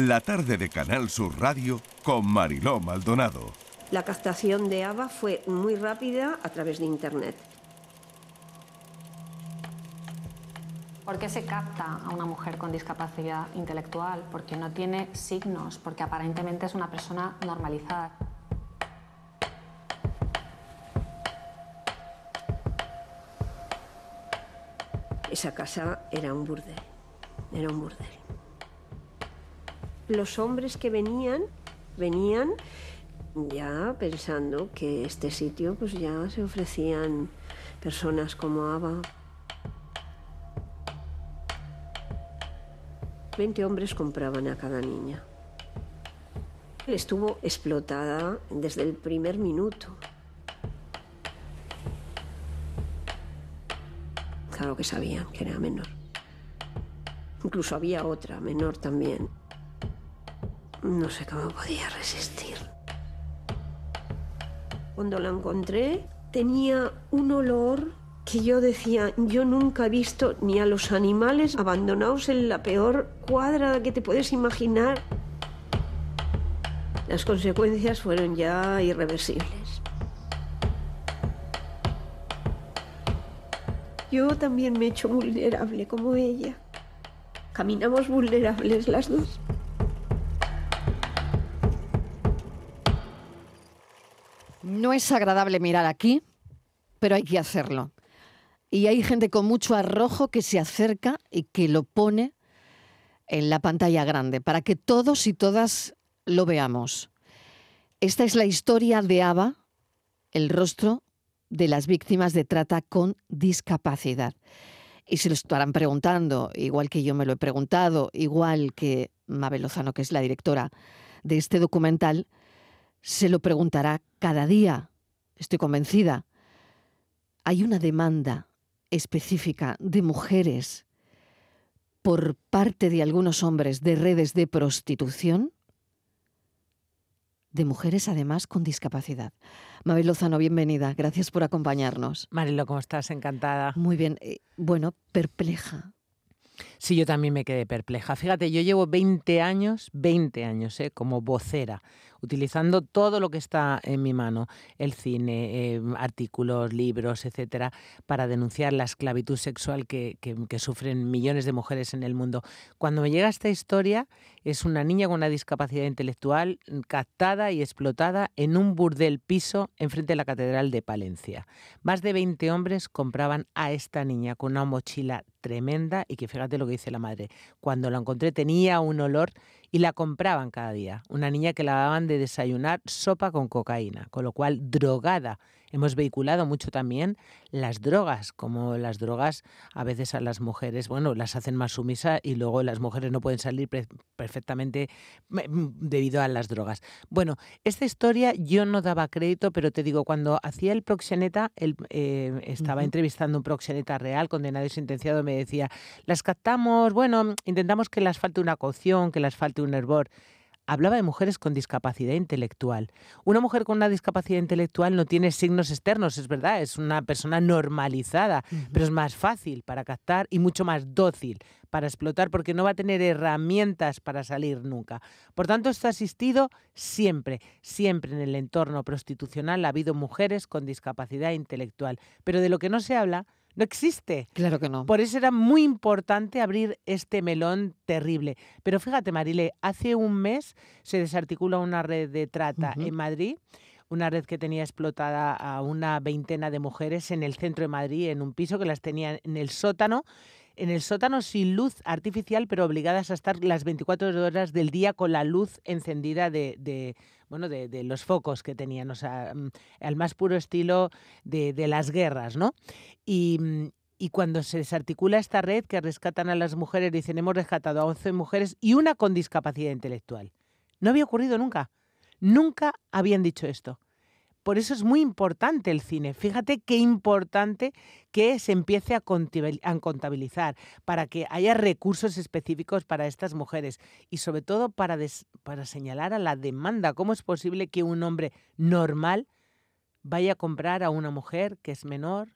La tarde de Canal Sur Radio con Mariló Maldonado. La captación de ABBA fue muy rápida a través de Internet. ¿Por qué se capta a una mujer con discapacidad intelectual? Porque no tiene signos, porque aparentemente es una persona normalizada. Esa casa era un burdel, era un burdel. Los hombres que venían, venían ya pensando que este sitio pues ya se ofrecían personas como Ava. 20 hombres compraban a cada niña. Estuvo explotada desde el primer minuto. Claro que sabían que era menor. Incluso había otra, menor también. No sé cómo podía resistir. Cuando la encontré, tenía un olor que yo decía, yo nunca he visto ni a los animales abandonados en la peor cuadra que te puedes imaginar. Las consecuencias fueron ya irreversibles. Yo también me he hecho vulnerable como ella. Caminamos vulnerables las dos. No es agradable mirar aquí, pero hay que hacerlo. Y hay gente con mucho arrojo que se acerca y que lo pone en la pantalla grande para que todos y todas lo veamos. Esta es la historia de Ava, el rostro de las víctimas de trata con discapacidad. Y se lo estarán preguntando, igual que yo me lo he preguntado, igual que Mabel Lozano, que es la directora de este documental, se lo preguntará cada día. Estoy convencida. Hay una demanda específica de mujeres por parte de algunos hombres de redes de prostitución, de mujeres además con discapacidad. Mabel Lozano, bienvenida. Gracias por acompañarnos. Marilo, ¿cómo estás? Encantada. Muy bien. Eh, bueno, perpleja. Sí, yo también me quedé perpleja. Fíjate, yo llevo 20 años, 20 años, ¿eh? como vocera utilizando todo lo que está en mi mano, el cine, em, artículos, libros, etcétera, para denunciar la esclavitud sexual que, que, sufren millones de mujeres en el mundo. Cuando me llega esta historia, es una niña con una discapacidad intelectual captada y explotada en un burdel piso enfrente de la Catedral de Palencia. Más de 20 hombres compraban a esta niña con una mochila tremenda y que fíjate lo que dice la madre. Cuando la encontré tenía un olor y la compraban cada día. Una niña que la daban de desayunar sopa con cocaína, con lo cual drogada Hemos vehiculado mucho también las drogas, como las drogas a veces a las mujeres, bueno, las hacen más sumisa y luego las mujeres no pueden salir perfectamente debido a las drogas. Bueno, esta historia yo no daba crédito, pero te digo, cuando hacía el proxeneta, el, eh, estaba entrevistando un proxeneta real, condenado y sentenciado, me decía, las captamos, bueno, intentamos que las falte una cocción, que las falte un hervor hablaba de mujeres con discapacidad intelectual. Una mujer con una discapacidad intelectual no tiene signos externos, es verdad, es una persona normalizada, pero es más fácil para captar y mucho más dócil para explotar porque no va a tener herramientas para salir nunca. Por tanto, esto ha asistido siempre, siempre en el entorno prostitucional ha habido mujeres con discapacidad intelectual, pero de lo que no se habla no existe. Claro que no. Por eso era muy importante abrir este melón terrible. Pero fíjate, Marile, hace un mes se desarticula una red de trata en Madrid una red que tenía explotada a una veintena de mujeres en el centro de Madrid, en un piso que las tenía en el sótano en el sótano sin luz artificial, pero obligadas a estar las 24 horas del día con la luz encendida de, bueno, de, los focos que tenían, o sea, mm, al más puro estilo de, las guerras, ¿no? Y, mm, y cuando se desarticula esta red que rescatan a las mujeres, dicen, hemos rescatado a 11 mujeres y una con discapacidad intelectual. No había ocurrido nunca. Nunca habían dicho esto. Por eso es muy importante el cine. Fíjate qué importante que se empiece a contabilizar para que haya recursos específicos para estas mujeres y sobre todo para, para señalar a la demanda. ¿Cómo es posible que un hombre normal vaya a comprar a una mujer que es menor,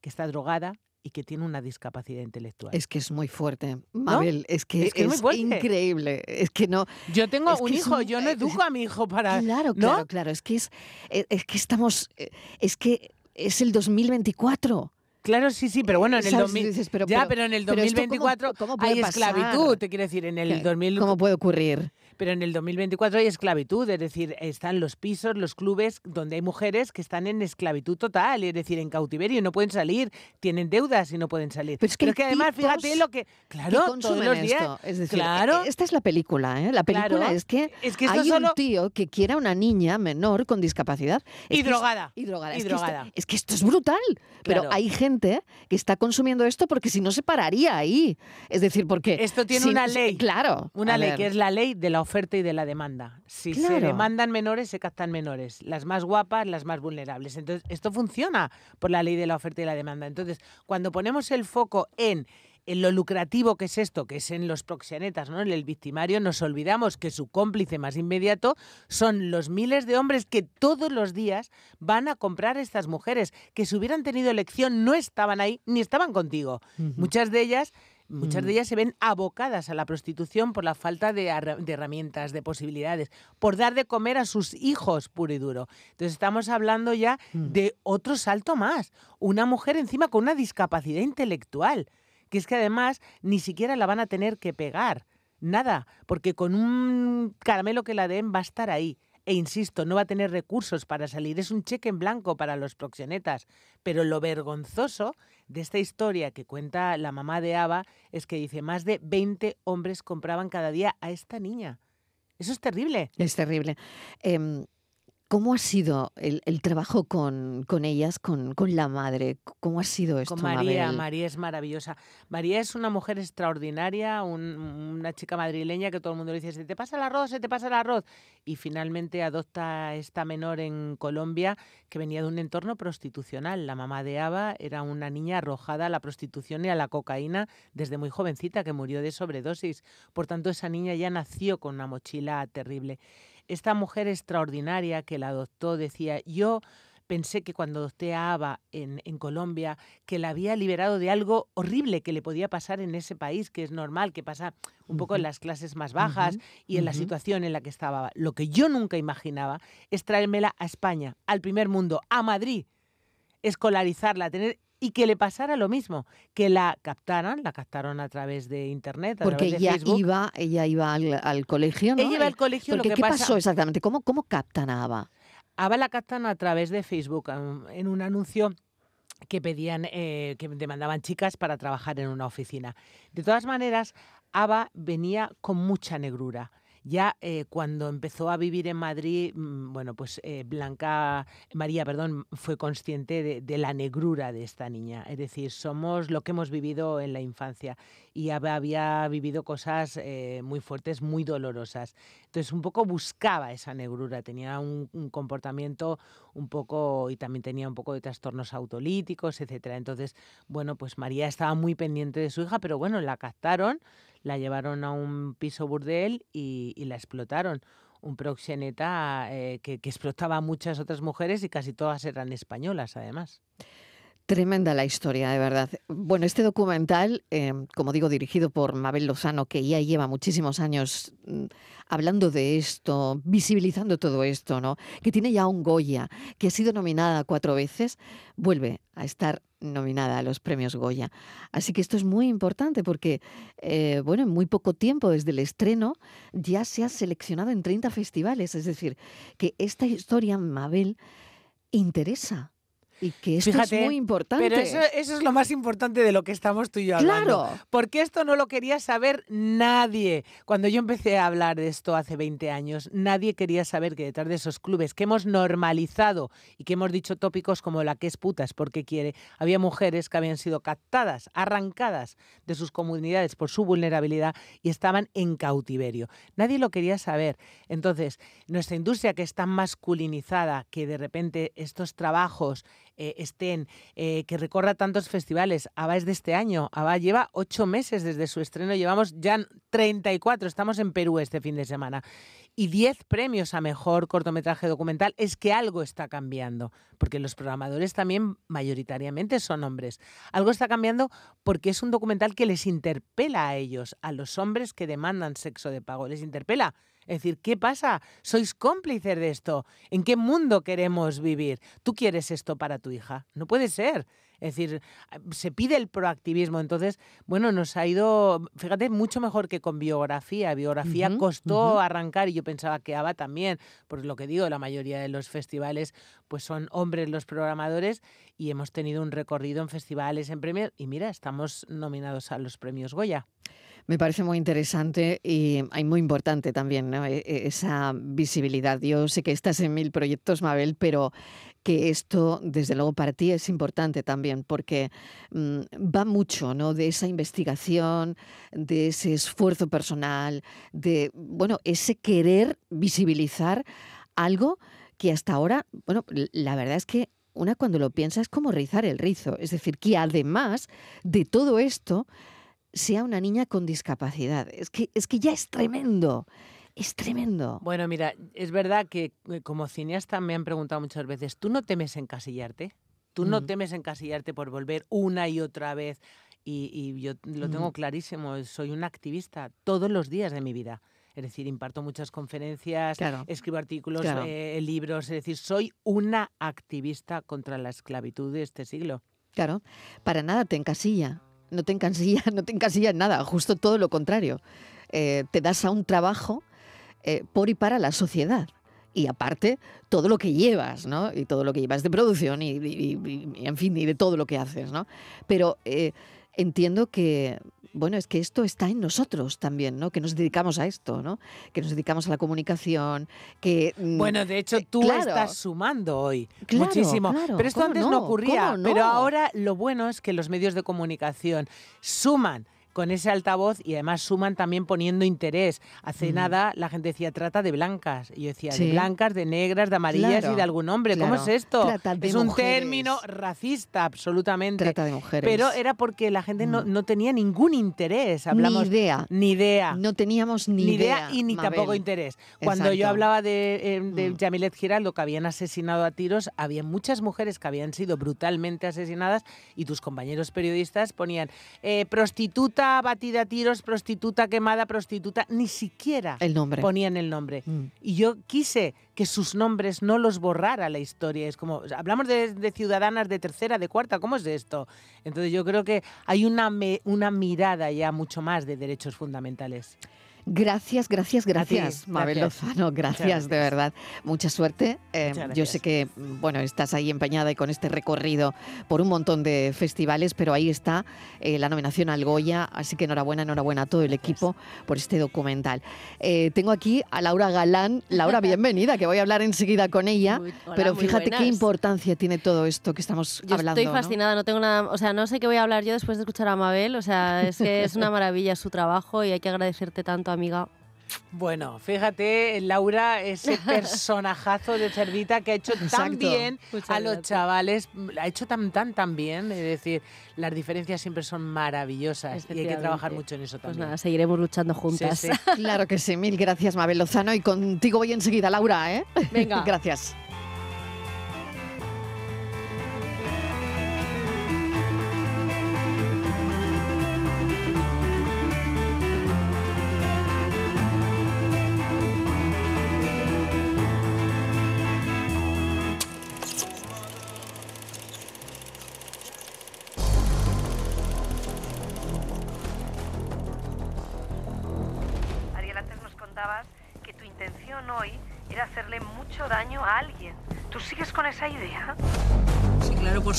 que está drogada y que tiene una discapacidad intelectual. Es que es muy fuerte, Mabel. Es que Es es, que es increíble. Es que no. Yo tengo un hijo, un- yo no eh, educo a mi hijo para... Claro, ¿no? claro, claro. Es que es, eh, es que estamos. eh, Es que es el 2024. Claro, sí, sí, pero bueno, en el ¿Sabes? 2000... Dices, pero- ya, pero- pero en el pero esto cómo- 2024 cómo puede hay pasar? esclavitud, te quiero decir, en el ¿Qué- 2000... ¿Cómo puede ocurrir? Pero en el 2024 hay esclavitud, es decir, están los pisos, los clubes donde hay mujeres que están en esclavitud total, es decir, en cautiverio no pueden salir, tienen deudas y no pueden salir. Pero es que además, fíjate lo que... que Claro, todos consumen los días... esto. Es decir, claro. e- esta es la película, ¿eh? La película Claro. es que, Es que hay solo- un tío que quiere a una niña menor con discapacidad. Y que es- drogada. y drogada. Y es, Que esto, drogada. es que esto es brutal. Pero hay gente que está consumiendo esto porque si no se pararía ahí. Es decir, porque... Esto tiene si- una ley. Claro. Una ley ver. que es la ley de la oferta y de la demanda. Si se demandan menores, se captan menores. Las más guapas, las más vulnerables. Entonces, esto funciona por la ley de la oferta y la demanda. Entonces, cuando ponemos el foco en, en lo lucrativo que es esto, que es en los proxenetas, ¿no? en el victimario, nos olvidamos que su cómplice más inmediato son los miles de hombres que todos los días van a comprar a estas mujeres, que si hubieran tenido elección no estaban ahí ni estaban contigo. Muchas de ellas Muchas de ellas se ven abocadas a la prostitución por la falta de, de herramientas, de posibilidades, por dar de comer a sus hijos puro y duro. Entonces estamos hablando ya de otro salto más. Una mujer encima con una discapacidad intelectual, que es que además ni siquiera la van a tener que pegar. Nada, porque con un caramelo que la den va a estar ahí. E insisto, no va a tener recursos para salir. Es un cheque en blanco para los proxenetas. Pero lo vergonzoso de esta historia que cuenta la mamá de Ava es que dice más de 20 hombres compraban cada día a esta niña. Eso es terrible. Es terrible. Em, ¿Cómo ha sido el, el trabajo con, con ellas, con, con la madre? ¿Cómo ha sido esto, Con María, Mabel? María es maravillosa. María es una mujer extraordinaria, un- una chica madrileña que todo el mundo le dice, se te pasa el arroz, se te pasa el arroz. Y finalmente adopta esta menor en Colombia que venía de un entorno prostitucional. La mamá de Ava era una niña arrojada a la prostitución y a la cocaína desde muy jovencita, que murió de sobredosis. Por tanto, esa niña ya nació con una mochila terrible. Esta mujer extraordinaria que la adoptó decía, yo pensé que cuando adopté a Ava en, en Colombia, que la había liberado de algo horrible que le podía pasar en ese país, que es normal, que pasa un poco en las clases más bajas y en la situación en la que estaba. Lo que yo nunca imaginaba es traérmela a España, al primer mundo, a Madrid, escolarizarla, tener y que le pasara lo mismo, que la captaran, la captaron a través de internet, a Porque través de ella Facebook. iba, ella iba al, al colegio, ¿no? Ella iba Eh, al colegio, lo que ¿qué pasa- pasó exactamente? ¿Cómo, cómo captan a Ava? Ava la captan a través de Facebook, en un anuncio que pedían, eh, que demandaban chicas para trabajar en una oficina. De todas maneras, Ava venía con mucha negrura. Ya eh, cuando empezó a vivir en Madrid, mm, bueno, pues eh, Blanca, María, perdón, fue consciente de, de la negrura de esta niña. Es decir, somos lo que hemos vivido en la infancia. Y había vivido cosas eh, muy fuertes, muy dolorosas. Entonces, un poco buscaba esa negrura, tenía un, un comportamiento un poco, y también tenía un poco de trastornos autolíticos, etcétera. Entonces, bueno, pues María estaba muy pendiente de su hija, pero bueno, la captaron, la llevaron a un piso burdel y, y la explotaron. Un proxeneta eh, que, que explotaba a muchas otras mujeres y casi todas eran españolas, además. Tremenda la historia, de verdad. Bueno, este documental, eh, como digo, dirigido por Mabel Lozano, que ya lleva muchísimos años mm, hablando de esto, visibilizando todo esto, ¿no? Que tiene ya un Goya, que ha sido nominada cuatro veces, vuelve a estar nominada a los premios Goya. Así que esto es muy importante porque, eh, bueno, en muy poco tiempo desde el estreno ya se ha seleccionado en 30 festivales. Es decir, que esta historia, Mabel, interesa. Y que esto Fíjate, es muy importante. Pero eso, eso es lo más importante de lo que estamos tú y yo hablando. Claro. Porque esto no lo quería saber nadie. Cuando yo empecé a hablar de esto hace 20 años, nadie quería saber que detrás de esos clubes que hemos normalizado y que hemos dicho tópicos como la que es puta es porque quiere, había mujeres que habían sido captadas, arrancadas de sus comunidades por su vulnerabilidad y estaban en cautiverio. Nadie lo quería saber. Entonces, nuestra industria que es tan masculinizada que de repente estos trabajos eh, estén, eh, que recorra tantos festivales. ABBA es de este año. ABBA lleva ocho meses desde su estreno. Llevamos ya 34. Estamos en Perú este fin de semana y 10 premios a mejor cortometraje documental, es que algo está cambiando, porque los programadores también mayoritariamente son hombres. Algo está cambiando porque es un documental que les interpela a ellos, a los hombres que demandan sexo de pago, les interpela. Es decir, ¿qué pasa? ¿Sois cómplices de esto? ¿En qué mundo queremos vivir? ¿Tú quieres esto para tu hija? No puede ser. Es decir, se pide el proactivismo. Entonces, bueno, nos ha ido, fíjate, mucho mejor que con biografía. Biografía costó arrancar y yo pensaba que ABA también, por lo que digo, la mayoría de los festivales pues son hombres los programadores y hemos tenido un recorrido en festivales, en premios y mira, estamos nominados a los premios Goya. Me parece muy interesante y muy importante también e, e, esa visibilidad. Yo sé que estás en mil proyectos, Mabel, pero que esto, desde luego, para ti es importante también, porque mm, va mucho ¿no? de esa investigación, de ese esfuerzo personal, de bueno, ese querer visibilizar algo que hasta ahora, bueno, la verdad es que una cuando lo piensa es como rizar el rizo. Es decir, que además de todo esto, sea una niña con discapacidad. Es que, es que ya es tremendo. Es tremendo. Bueno, mira, es verdad que eh, como cineasta me han preguntado muchas veces, ¿tú no temes encasillarte? ¿Tú no temes encasillarte por volver una y otra vez? Y, yo lo tengo clarísimo, soy una activista todos los días de mi vida. Es decir, imparto muchas conferencias, escribo artículos, eh, libros, es decir, soy una activista contra la esclavitud de este siglo. Claro, para nada te encasilla, no te encasilla, no te encasilla en nada, justo todo lo contrario. Eh, te das a un trabajo eh, por y para la sociedad. Y aparte, todo lo que llevas, ¿no? Y todo lo que llevas de producción y, en fin, y de todo lo que haces, ¿no? Pero eh, entiendo que, bueno, es que esto está en nosotros también, ¿no? Que nos dedicamos a esto, ¿no? Que nos dedicamos a la comunicación, que... Mm, bueno, de hecho, tú estás sumando hoy muchísimo. pero esto antes no, ocurría. Pero ahora lo bueno es que los medios de comunicación suman con ese altavoz y además suman también poniendo interés. Hace nada la gente decía trata de blancas. Y yo decía de blancas, de negras, de amarillas y de algún hombre. ¿Cómo es esto? es un término racista, absolutamente. Trata de mujeres. Pero era porque la gente no, no tenía ningún interés. Hablamos, ni idea. Ni idea. No teníamos ni, idea, y ni tampoco interés. Cuando yo hablaba de, eh, de mm. Yamilet Giraldo, que habían asesinado a tiros, había muchas mujeres que habían sido brutalmente asesinadas y tus compañeros periodistas ponían eh, prostituta batida a tiros, prostituta quemada, prostituta, ni siquiera el nombre. ponían el nombre. Mm. Y yo quise que sus nombres no los borrara la historia. Es como, hablamos de, ciudadanas de tercera, de cuarta, ¿cómo es esto? Entonces yo creo que hay una, una mirada ya mucho más de derechos fundamentales. Gracias, gracias, gracias, Mabel Lozano. Gracias, de verdad. Mucha suerte. Eh, yo sé que, bueno, estás ahí empeñada y con este recorrido por un montón de festivales, pero ahí está eh, la nominación al Goya. Así que enhorabuena, enhorabuena a todo el equipo por este documental. Eh, tengo aquí a Laura Galán. Laura, bienvenida, que voy a hablar enseguida con ella. pero fíjate qué importancia tiene todo esto que estamos hablando. Estoy fascinada, ¿no? tengo nada, o sea, no sé qué voy a hablar yo después de escuchar a Mabel. O sea, es que es una maravilla su trabajo y hay que agradecerte tanto a amiga. Bueno, fíjate, Laura, ese personajazo de Cerdita que ha hecho tan bien a los chavales, ha hecho tan, tan, tan bien. Es decir, las diferencias siempre son maravillosas y hay que trabajar mucho en eso pues también. Pues nada, seguiremos luchando juntas. claro que sí, mil gracias, Mabel Lozano. Y contigo voy enseguida, Laura, ¿eh? Venga. gracias.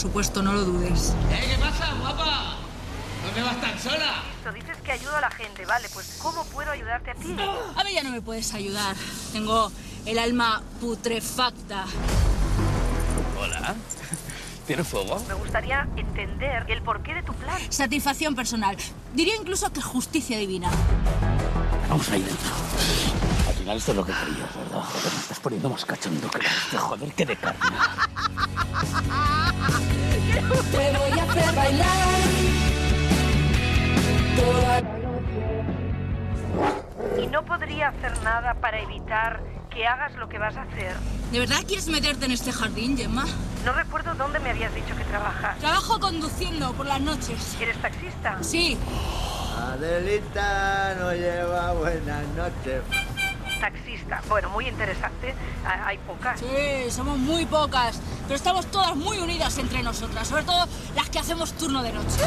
Supuesto, no lo dudes. ¿Eh? ¿Qué pasa, guapa? ¿Dónde vas tan sola? Esto dices que ayudo a la gente, vale, pues ¿cómo puedo ayudarte a ti? A mí ya no me puedes ayudar. Tengo el alma putrefacta. Hola. ¿Tienes fuego? Me gustaría entender el porqué de tu plan. Satisfacción personal. Diría incluso que justicia divina. Vamos ahí dentro final esto es lo que querías, ¿verdad? Joder, me estás poniendo más cachondo que la este, joder, que de carne. Te voy a hacer bailar toda Y no podría hacer nada para evitar que hagas lo que vas a hacer. ¿De verdad quieres meterte en este jardín, Gemma? No recuerdo dónde me habías dicho que trabajas. Trabajo conduciendo por las noches. ¿Eres taxista? Sí. Adelita no lleva buenas noches. Taxista. Bueno, muy interesante. Ha- Hay pocas. Sí, somos muy pocas, pero estamos todas muy unidas entre nosotras, sobre todo las que hacemos turno de noche.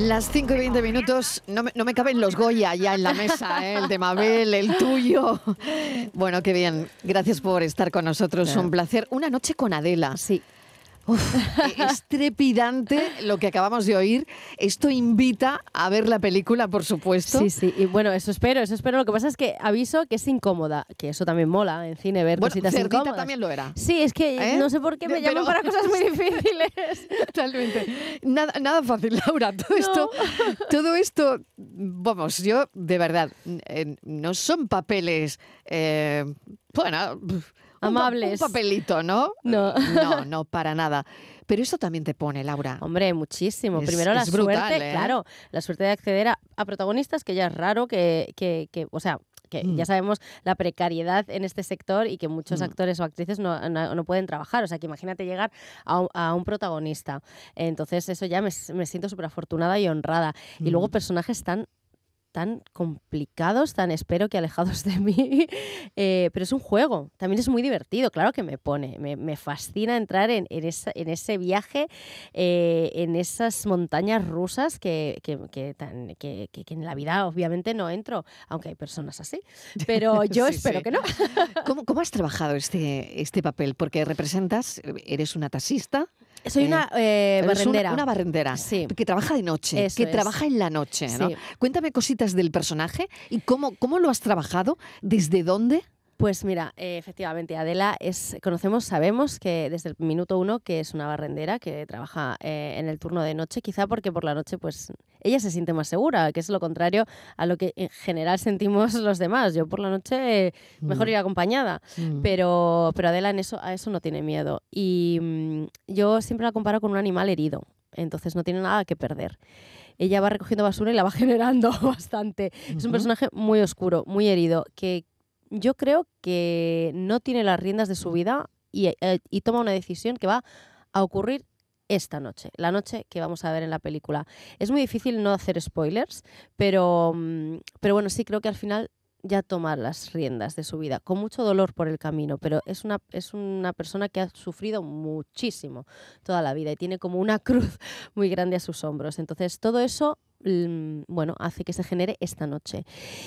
Las 5 y 20 minutos, no me, no me caben los Goya ya en la mesa, ¿eh? el de Mabel, el tuyo. Bueno, qué bien. Gracias por estar con nosotros. Un placer. Una noche con Adela. Sí. Uf, es trepidante lo que acabamos de oír. Esto invita a ver la película, por supuesto. Sí, sí, y bueno, eso espero, eso espero. Lo que pasa es que aviso que es incómoda, que eso también mola en cine, ver Bueno, cositas Cerdita incómodas. también lo era. Sí, es que ¿Eh? no sé por qué me Pero- llaman para cosas muy difíciles. Totalmente. Nada, nada fácil, Laura. Todo esto, todo esto, vamos, yo de verdad, eh, no son papeles, eh, bueno, Amables. Un papelito, ¿no? No. No, no, para nada. Pero esto también te pone, Laura. Hombre, muchísimo. Es- Primero la brutal, suerte, ¿eh? claro, la suerte de acceder a, a protagonistas que ya es raro que, que, que, o sea, que Mm. ya sabemos la precariedad en este sector y que muchos Mm. actores o actrices no, no- no pueden trabajar. O sea, que imagínate llegar a un, a un protagonista. Entonces, eso ya me, me siento súper afortunada y honrada. Y luego Mm. personajes tan tan complicados, tan espero que alejados de mí, eh, pero es un juego, también es muy divertido, claro que me pone, me, me fascina entrar en, en, esa- en ese viaje, eh, en esas montañas rusas que, que- que tan- que- en la vida obviamente no entro, aunque hay personas así, pero yo Sí, espero sí. que no. ¿Cómo, cómo has trabajado este, este papel? Porque representas, eres una taxista. Soy eh, una eh, una- barrendera. Una, barrendera. Sí. Que trabaja de noche. Eso que es. trabaja en la noche. Cuéntame cositas del personaje y cómo, cómo lo has trabajado, desde dónde. Pues mira, eh, efectivamente, Adela es, conocemos, sabemos que desde el minuto uno que es una barrendera que trabaja eh, en el turno de noche, quizá porque por la noche pues ella se siente más segura, que es lo contrario a lo que en general sentimos los demás. Yo por la noche eh, mejor Mm. ir acompañada, Mm. pero, pero Adela en eso, a eso no tiene miedo. Y mm, yo siempre la comparo con un animal herido, entonces no tiene nada que perder. Ella va recogiendo basura y la va generando bastante. Es un personaje muy oscuro, muy herido, que yo creo que no tiene las riendas de su vida y, eh, y toma una decisión que va a ocurrir esta noche, la noche que vamos a ver en la película. Es muy difícil no hacer spoilers, pero, mm, pero bueno, sí creo que al final ya toma las riendas de su vida, con mucho dolor por el camino, pero es una, es una persona que ha sufrido muchísimo toda la vida y tiene como una cruz muy grande a sus hombros. Entonces, todo eso bueno, hace que se genere esta noche.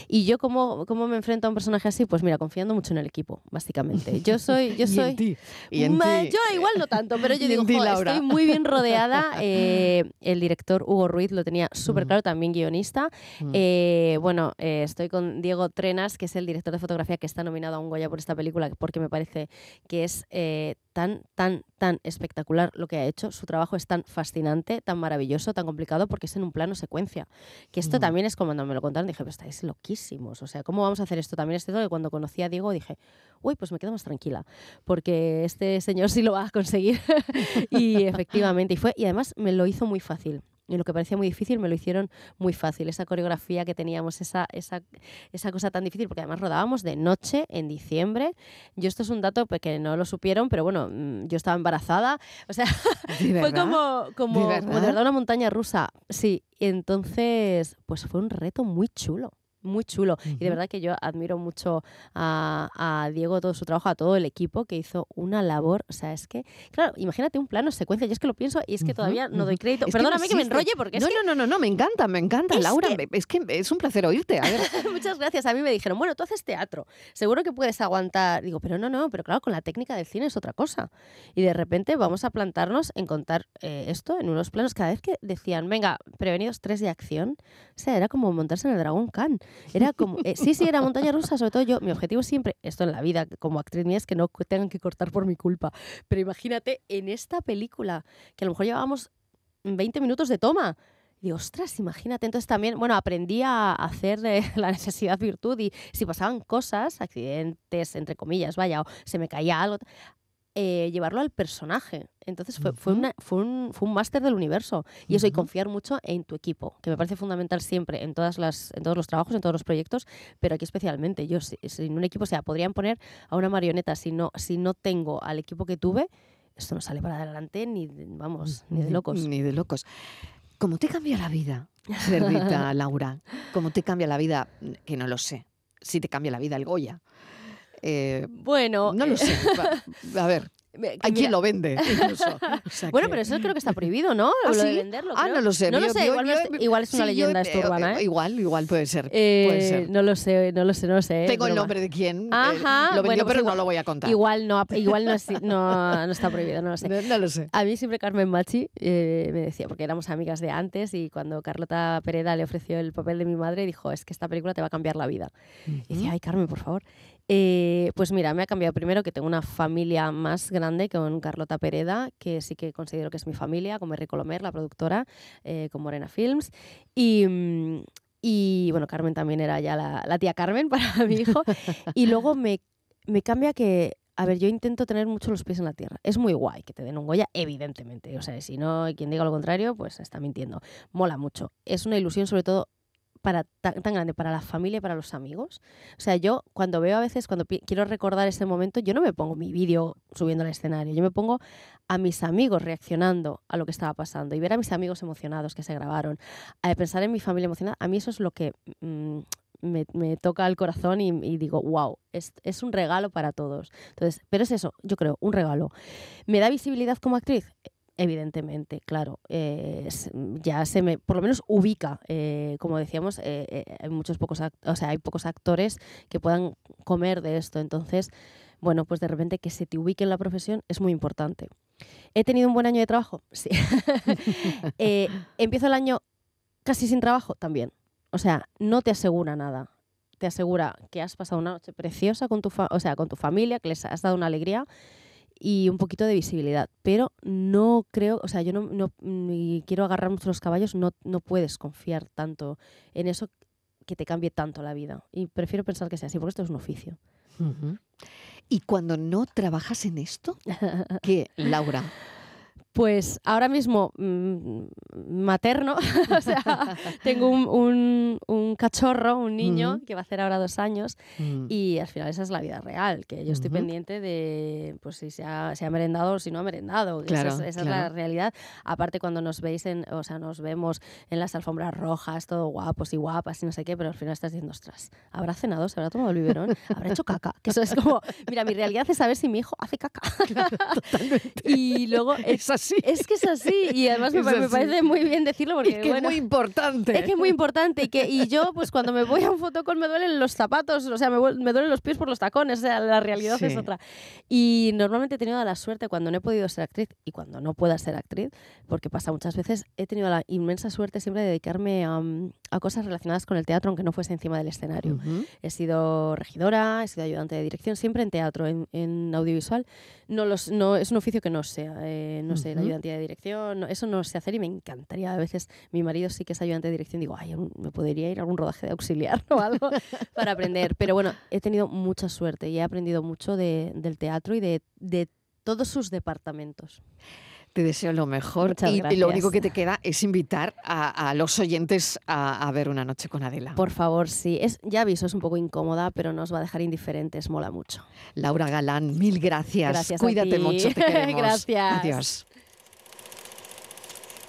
Y yo, ¿cómo, cómo me enfrento a un personaje así? Pues mira, confiando mucho en el equipo, básicamente. Yo soy... Yo Y en soy ti, y en Ma-. Yo igual no tanto, pero yo Y digo, ti, estoy muy bien rodeada. Eh, el director Hugo Ruiz lo tenía súper Mm. claro, también guionista. Mm. Eh, bueno, eh, estoy con Diego Trenas, que es el director de fotografía que está nominado a un Goya por esta película, porque me parece que es eh, tan, tan, tan espectacular lo que ha hecho. Su trabajo es tan fascinante, tan maravilloso, tan complicado, porque es en un plano secuencia. Que esto también es como cuando me lo contaron, dije, pero estáis loquísimos. O sea, ¿cómo vamos a hacer esto? También es cierto que cuando conocí a Diego dije, uy, pues me quedo más tranquila, porque este señor sí lo va a conseguir. y efectivamente, y fue, y además me lo hizo muy fácil. Y lo que parecía muy difícil me lo hicieron muy fácil. Esa coreografía que teníamos, esa, esa, esa cosa tan difícil, porque además rodábamos de noche en diciembre. Yo esto es un dato pues, que no lo supieron, pero bueno, mm, yo estaba embarazada. O sea, ¿De fue como, como, ¿De como de verdad? una montaña rusa. Sí, entonces, pues fue un reto muy chulo. Muy chulo. Y de verdad que yo admiro mucho a, a Diego, todo su trabajo, a todo el equipo que hizo una labor. O sea, es que, claro, imagínate un plano secuencia. Yo es que lo pienso y es que todavía no doy crédito. Es que Perdóname que, me enrolle porque es no, que no, no, no, no, me encanta, me encanta, Es Laura. que- Es que es un placer oírte. A ver, Muchas gracias. A mí me dijeron, bueno, tú haces teatro, seguro que puedes aguantar. Digo, pero no, no, pero claro, con la técnica del cine es otra cosa. Y de repente vamos a plantarnos en contar eh, esto en unos planos. Cada vez que decían, venga, prevenidos tres de acción, o sea, era como montarse en el Dragón Khan. Era como, eh, sí, sí, era montaña rusa, sobre todo yo, mi objetivo siempre, esto en la vida como actriz mía es que no tengan que cortar por mi culpa, pero imagínate en esta película, que a lo mejor llevábamos 20 minutos de toma, y ostras, imagínate. Entonces también, bueno, aprendí a hacer de la necesidad virtud y si pasaban cosas, accidentes, entre comillas, vaya, o se me caía algo, eh, llevarlo al personaje. Entonces fue, fue, una, fue un, fue un máster del universo. Y eso, y confiar mucho en tu equipo, que me parece fundamental siempre en, todas las, en todos los trabajos, en todos los proyectos, pero aquí especialmente. Yo, sin un equipo, o sea, podrían poner a una marioneta, si no, si no tengo al equipo que tuve, esto no sale para adelante ni, vamos, ni de locos. Ni de locos. ¿Cómo te cambia la vida, Cerdita, Laura? ¿Cómo te cambia la vida? Que no lo sé. Si te cambia la vida el Goya. Eh, bueno. No lo sé. A ver. Hay quien lo vende. bueno, pero eso creo que está prohibido, ¿no? ¿Ah, lo sí? de venderlo. Ah, no lo sé. No lo sé, igual, igual, es una sí, leyenda esto urbana, ¿eh? Igual, igual puede ser. Eh, puede ser. No lo sé, no lo sé, no lo sé. Tengo el nombre de quién. eh, Ajá. lo vendió, bueno, pues pero igual, no lo voy a contar. Igual no, igual no, es- no, no está prohibido, no lo sé. No, no lo sé. A mí siempre Carmen Machi eh, me decía, porque éramos amigas de antes y cuando Carlota Pereda le ofreció el papel de mi madre, dijo, es que esta película te va a cambiar la vida. Y decía, ay Carmen, por favor. Eh, pues mira, me ha cambiado primero que tengo una familia más grande con Carlota Pereda, que sí que considero que es mi familia, con Merry Colomer, la productora, eh, con Morena Films. Y, mm, y bueno, Carmen también era ya la, la tía Carmen para mi hijo. y luego me, me cambia que a ver, yo intento tener mucho los pies en la tierra. Es muy guay que te den un Goya, evidentemente. O sea, si no, quien diga lo contrario, pues está mintiendo. Mola mucho. Es una ilusión, sobre todo, para tan, grande para la familia y para los amigos. O sea, yo cuando veo a veces, cuando quiero recordar ese momento, yo no me pongo mi vídeo subiendo al escenario, yo me pongo a mis amigos reaccionando a lo que estaba pasando y ver a mis amigos emocionados que se grabaron, a pensar en mi familia emocionada, a mí eso es lo que mm, me, me toca el corazón y, y digo, wow, es, es un regalo para todos. Entonces, pero es eso, yo creo, un regalo. ¿Me da visibilidad como actriz? Evidentemente, claro. eh, es- ya se me, por lo menos ubica, eh, como decíamos, eh, hay muchos pocos, o sea, hay pocos actores que puedan comer de esto. Entonces, bueno, pues de repente que se te ubique en la profesión es muy importante. ¿He tenido un buen año de trabajo? Sí. ¿Empiezo el año casi sin trabajo? También. O sea, no te asegura nada. Te asegura que has pasado una noche preciosa con tu, fa- o sea, con tu familia, que les has dado una alegría y un poquito de visibilidad. Pero no creo, o sea, yo no, no ni quiero agarrar mucho los caballos, no, no puedes confiar tanto en eso que te cambie tanto la vida. Y prefiero pensar que sea así, porque esto es un oficio. Y cuando no trabajas en esto, ¿qué, Laura? Pues ahora mismo mm, materno, o sea, tengo un, un- un cachorro, un niño, que va a hacer ahora dos años, Mm. y al final esa es la vida real, que yo estoy pendiente de pues si se ha, se ha merendado o si no ha merendado. Claro, esa es, esa es la claro. realidad. Aparte cuando nos veis en, o sea, nos vemos en las alfombras rojas, todo guapos y guapas y no sé qué, pero al final estás diciendo, ostras, ¿habrá cenado? ¿Se habrá tomado el biberón? ¿Habrá hecho caca? Que eso es como, mira, mi realidad es saber si mi hijo hace caca. y luego Es así. es que es así y además me, me parece muy bien decirlo porque Y que bueno, es muy importante. es que es muy importante y que y yo pues cuando me voy a un fotocall me duelen los zapatos, o sea, me, me duelen los pies por los tacones, o sea, la realidad es otra. Y normalmente he tenido la suerte cuando no he podido ser actriz y cuando no pueda ser actriz, porque pasa muchas veces, he tenido la inmensa suerte siempre de dedicarme a, mm, a cosas relacionadas con el teatro aunque no fuese encima del escenario. He sido regidora, he sido ayudante de dirección, siempre en teatro, en, en audiovisual. No, los, no Es un oficio que no sé, eh, no sé, la Ujú. ayudantía de dirección, no- eso no sé hacer y me encantaría. A veces mi marido sí que es ayudante de dirección, digo, ay, me podría ir a algún rodaje de auxiliar o algo para aprender. Pero bueno, he tenido mucha suerte y he aprendido mucho de- del teatro y de, de todos sus departamentos. Te deseo lo mejor Muchas y, y lo único que te queda es invitar a, a los oyentes a, a ver una noche con Adela. Por favor, sí. Es, ya aviso, es un poco incómoda, pero nos va a dejar indiferentes, mola mucho. Laura Galán, mil gracias. Gracias Cuídate mucho, te queremos. Gracias. Adiós.